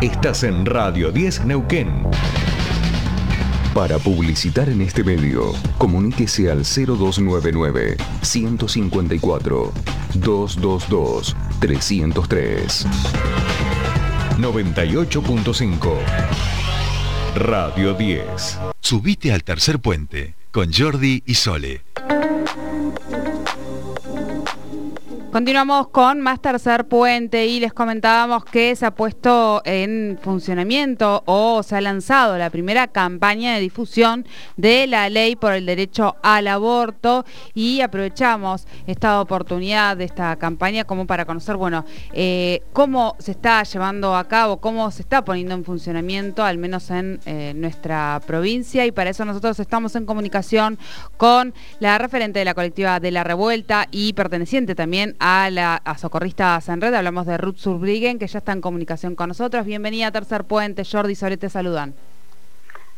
Estás en Radio 10 Neuquén. Para publicitar en este medio, comuníquese al 0299 154 222 303. 98.5 Radio 10. Subite al tercer puente con Jordi y Sole. Continuamos con más tercer puente y les comentábamos que se ha puesto en funcionamiento o se ha lanzado la primera campaña de difusión de la ley por el derecho al aborto y aprovechamos esta oportunidad de esta campaña como para conocer, bueno, eh, cómo se está llevando a cabo, cómo se está poniendo en funcionamiento, al menos en eh, nuestra provincia. Y para eso nosotros estamos en comunicación con la referente de la colectiva de la revuelta y perteneciente también a la a Socorristas en Red. Hablamos de Ruth Surbriggen, que ya está en comunicación con nosotros. Bienvenida a Tercer Puente. Jordi y te saludan.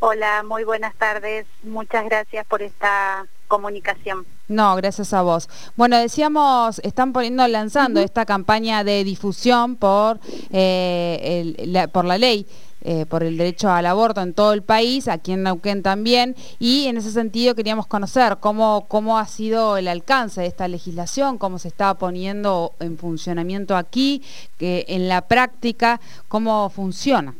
Hola, muy buenas tardes. Muchas gracias por esta comunicación. No, gracias a vos. Bueno, decíamos, están poniendo, lanzando esta campaña de difusión por, eh, por la ley eh, por el derecho al aborto en todo el país, aquí en Neuquén también, y en ese sentido queríamos conocer cómo, cómo ha sido el alcance de esta legislación, cómo se está poniendo en funcionamiento aquí, que en la práctica, cómo funciona.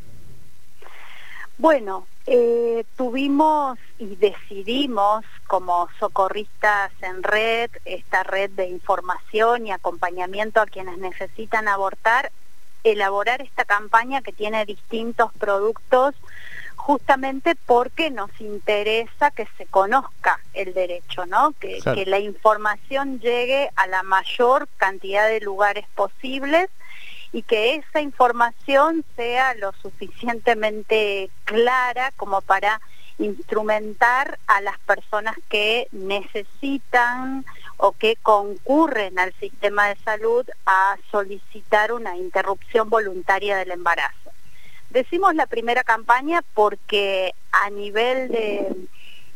Bueno, eh, tuvimos y decidimos como socorristas en red, esta red de información y acompañamiento a quienes necesitan abortar, elaborar esta campaña que tiene distintos productos justamente porque nos interesa que se conozca el derecho, ¿no? Que, que, la información llegue a la mayor cantidad de lugares posibles y que esa información sea lo suficientemente clara como para instrumentar a las personas que necesitan o que concurren al sistema de salud a solicitar una interrupción voluntaria del embarazo. Decimos la primera campaña porque a nivel de,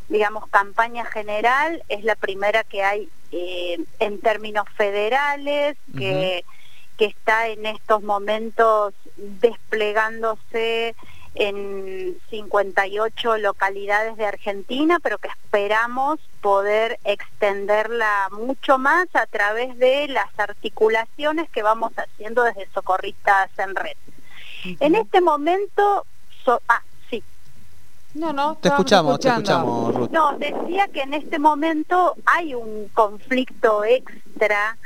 digamos, campaña general es la primera que hay eh, en términos federales, que, que está en estos momentos desplegándose en 58 localidades de Argentina, pero que esperamos poder extenderla mucho más a través de las articulaciones que vamos haciendo desde Socorristas en Red. En este momento, ah, sí. No, no, te escuchamos, te escuchamos, Ruth. No, decía que en este momento hay un conflicto extra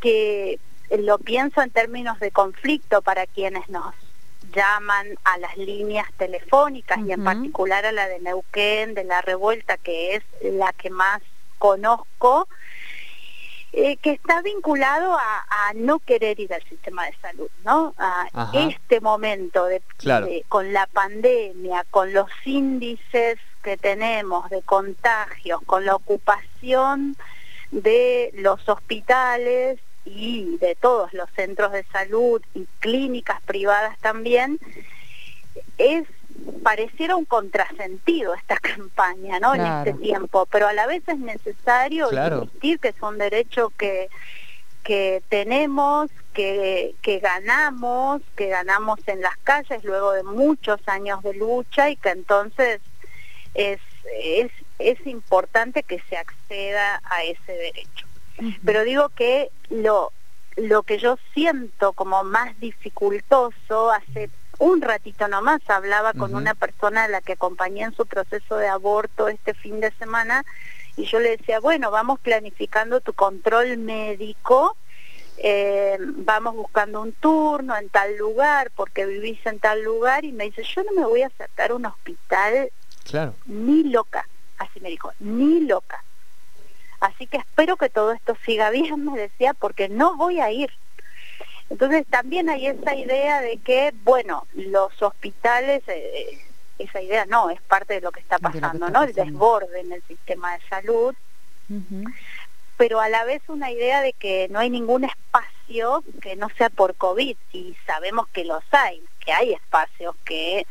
que lo pienso en términos de conflicto para quienes nos llaman a las líneas telefónicas y en particular a la de Neuquén, de la revuelta, que es la que más conozco, eh, que está vinculado a, no querer ir al sistema de salud, ¿no? A este momento de, con la pandemia, con los índices que tenemos de contagios, con la ocupación de los hospitales y de todos los centros de salud y clínicas privadas también, es pareciera un contrasentido esta campaña, ¿no? En este tiempo, pero a la vez es necesario insistir que es un derecho que que tenemos, que, que ganamos, que ganamos en las calles luego de muchos años de lucha y que entonces es, es, es importante que se acceda a ese derecho. Pero digo que lo, lo que yo siento como más dificultoso, hace un ratito nomás hablaba con una persona a la que acompañé en su proceso de aborto este fin de semana y yo le decía, bueno, vamos planificando tu control médico, eh, vamos buscando un turno en tal lugar porque vivís en tal lugar y me dice, yo no me voy a acercar a un hospital claro. ni loca, así me dijo, ni loca. Así que espero que todo esto siga bien, me decía, porque no voy a ir. Entonces también hay esa idea de que, bueno, los hospitales, eh, esa idea no, es parte de lo que está pasando, ¿no? El desborde en el sistema de salud, pero a la vez una idea de que no hay ningún espacio que no sea por COVID, y sabemos que los hay, que hay espacios que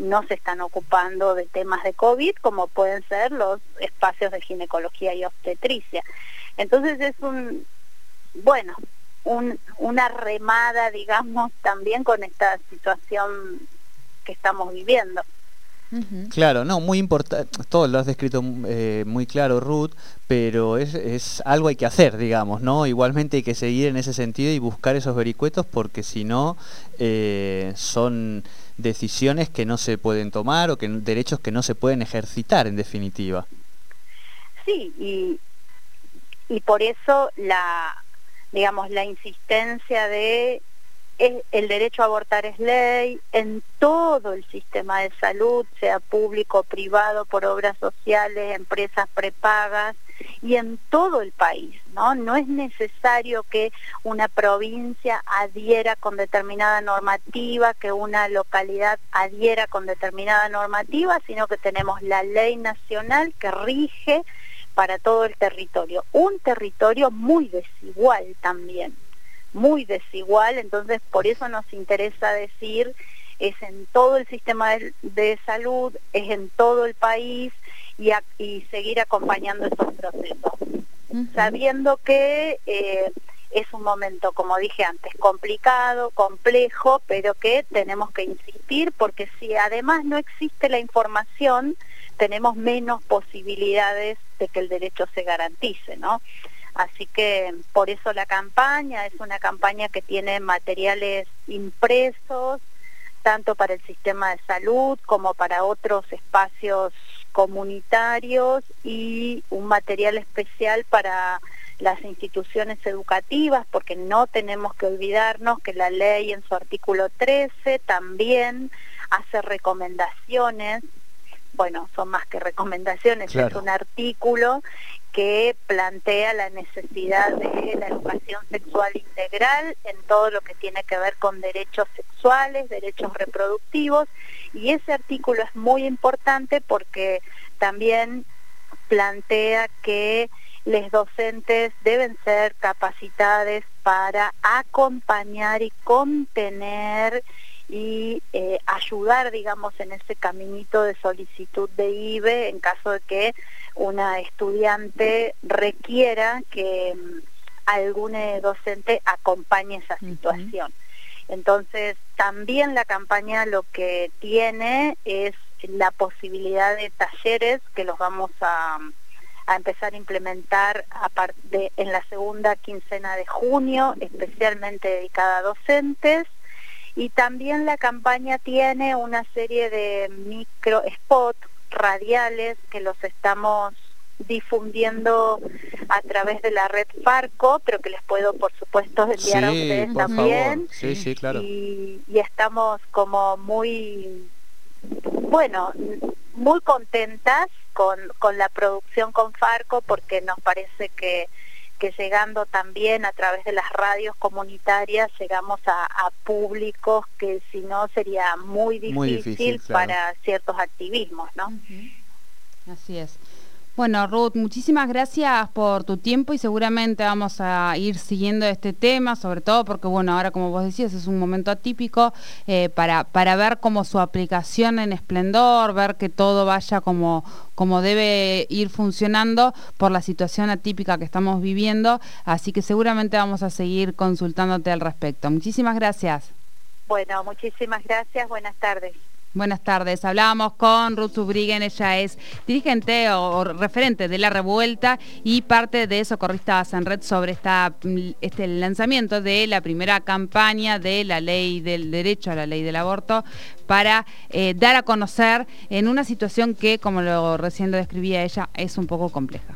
no se están ocupando de temas de COVID, como pueden ser los espacios de ginecología y obstetricia. Entonces es un, bueno, una remada, digamos, también con esta situación que estamos viviendo. Claro, no, muy importante, todo lo has descrito eh, muy claro, Ruth, pero es, es, algo hay que hacer, digamos, ¿no? Igualmente hay que seguir en ese sentido y buscar esos vericuetos porque si no eh, son decisiones que no se pueden tomar o que derechos que no se pueden ejercitar en definitiva. Sí, y, y por eso la, digamos, la insistencia de el derecho a abortar es ley en todo el sistema de salud, sea público, privado, por obras sociales, empresas prepagas y en todo el país, ¿no? No es necesario que una provincia adhiera con determinada normativa, que una localidad adhiera con determinada normativa, sino que tenemos la ley nacional que rige para todo el territorio. Un territorio muy desigual también muy desigual, entonces por eso nos interesa decir es en todo el sistema de, salud, es en todo el país y, y seguir acompañando esos procesos, sabiendo que eh, es un momento, como dije antes, complicado, complejo, pero que tenemos que insistir porque si además no existe la información, tenemos menos posibilidades de que el derecho se garantice, ¿no? Así que por eso la campaña es una campaña que tiene materiales impresos, tanto para el sistema de salud como para otros espacios comunitarios y un material especial para las instituciones educativas, porque no tenemos que olvidarnos que la ley en su artículo 13 también hace recomendaciones bueno, son más que recomendaciones, es un artículo que plantea la necesidad de la educación sexual integral en todo lo que tiene que ver con derechos sexuales, derechos reproductivos, y ese artículo es muy importante porque también plantea que los docentes deben ser capacitados para acompañar y contener y eh, ayudar, digamos, en ese caminito de solicitud de IBE en caso de que una estudiante requiera que mm, algún eh, docente acompañe esa situación. Entonces, también la campaña lo que tiene es la posibilidad de talleres que los vamos a, a empezar a implementar en la segunda quincena de junio, especialmente dedicada a docentes. Y también la campaña tiene una serie de micro spots radiales que los estamos difundiendo a través de la red Farco, pero que les puedo por supuesto enviar a ustedes también. Sí, sí, claro. Y, y, estamos como muy, bueno, muy contentas con, con la producción con Farco porque nos parece que que llegando también a través de las radios comunitarias llegamos a, públicos que si no sería muy difícil, para ciertos activismos, ¿no? Así es. Bueno, Ruth, muchísimas gracias por tu tiempo y seguramente vamos a ir siguiendo este tema, sobre todo porque, bueno, ahora como vos decías, es un momento atípico eh, para, para ver cómo su aplicación en esplendor, ver que todo vaya como, como debe ir funcionando por la situación atípica que estamos viviendo, así que seguramente vamos a seguir consultándote al respecto. Muchísimas gracias. Bueno, muchísimas gracias, buenas tardes. Buenas tardes. Hablábamos con Ruth Subriguen, ella es dirigente o, referente de la revuelta y parte de Socorristas en Red sobre esta, este lanzamiento de la primera campaña de la ley del derecho a la ley del aborto para eh, dar a conocer en una situación que, como lo recién lo describía ella, es un poco compleja.